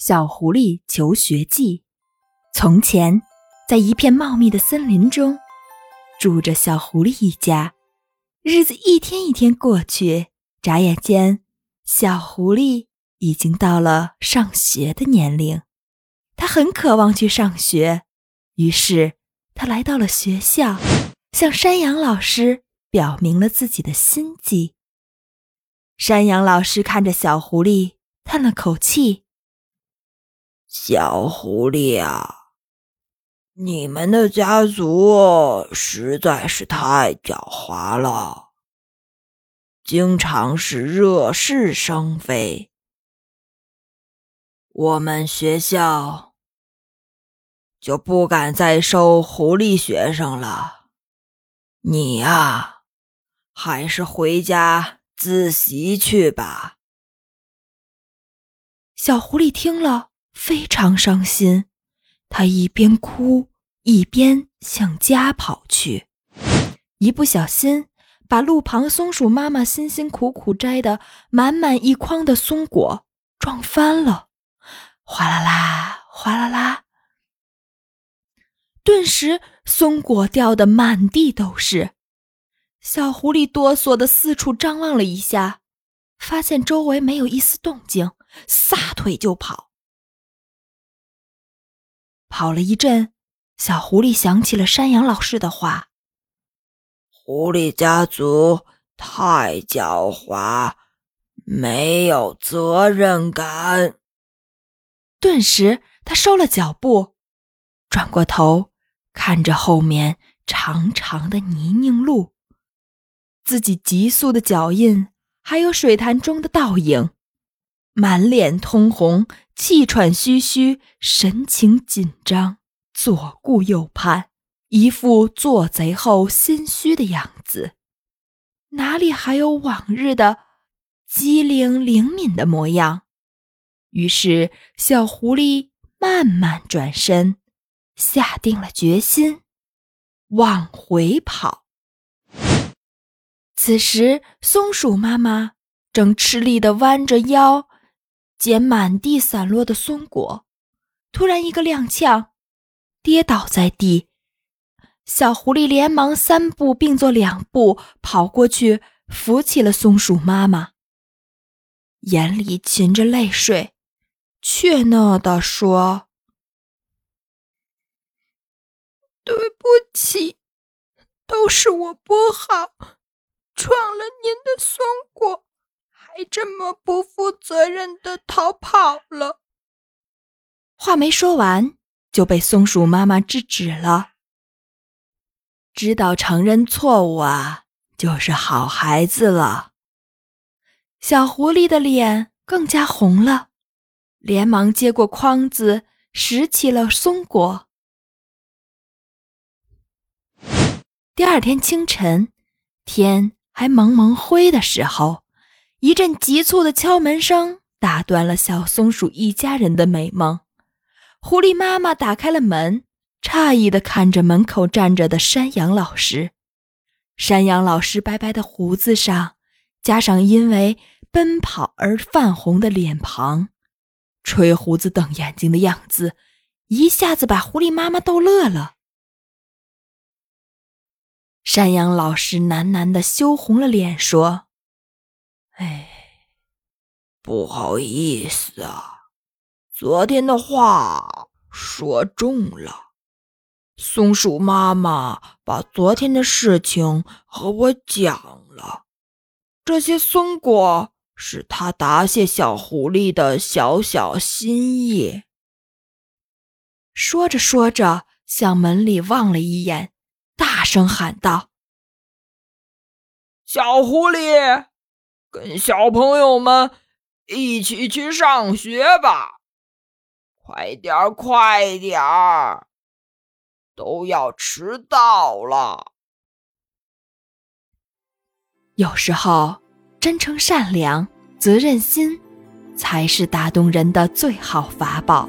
小狐狸求学记。从前，在一片茂密的森林中，住着小狐狸一家。日子一天一天过去，眨眼间，小狐狸已经到了上学的年龄。他很渴望去上学，于是他来到了学校，向山羊老师表明了自己的心迹。山羊老师看着小狐狸，叹了口气。小狐狸啊，你们的家族实在是太狡猾了，经常是惹是生非。我们学校就不敢再收狐狸学生了。你呀，还是回家自习去吧。小狐狸听了。非常伤心，他一边哭一边向家跑去，一不小心把路旁松鼠妈妈辛辛苦苦摘的满满一筐的松果撞翻了，哗啦啦，哗啦啦，顿时松果掉得满地都是。小狐狸哆嗦的四处张望了一下，发现周围没有一丝动静，撒腿就跑。跑了一阵，小狐狸想起了山羊老师的话：“狐狸家族太狡猾，没有责任感。”顿时，他收了脚步，转过头看着后面长长的泥泞路，自己急速的脚印，还有水潭中的倒影。满脸通红，气喘吁吁，神情紧张，左顾右盼，一副做贼后心虚的样子，哪里还有往日的机灵灵敏的模样？于是，小狐狸慢慢转身，下定了决心，往回跑。此时，松鼠妈妈正吃力地弯着腰。捡满地散落的松果，突然一个踉跄，跌倒在地。小狐狸连忙三步并作两步跑过去，扶起了松鼠妈妈，眼里噙着泪水，怯懦地说：“对不起，都是我不好，撞了您的松果。”还这么不负责任的逃跑了！话没说完，就被松鼠妈妈制止了。知道承认错误啊，就是好孩子了。小狐狸的脸更加红了，连忙接过筐子，拾起了松果。第二天清晨，天还蒙蒙灰的时候。一阵急促的敲门声打断了小松鼠一家人的美梦。狐狸妈妈打开了门，诧异地看着门口站着的山羊老师。山羊老师白白的胡子上，加上因为奔跑而泛红的脸庞，吹胡子瞪眼睛的样子，一下子把狐狸妈妈逗乐了。山羊老师喃喃地羞红了脸，说。不好意思啊，昨天的话说重了。松鼠妈妈把昨天的事情和我讲了，这些松果是她答谢小狐狸的小小心意。说着说着，向门里望了一眼，大声喊道：“小狐狸！”跟小朋友们一起去上学吧，快点儿，快点儿，都要迟到了。有时候，真诚、善良、责任心，才是打动人的最好法宝。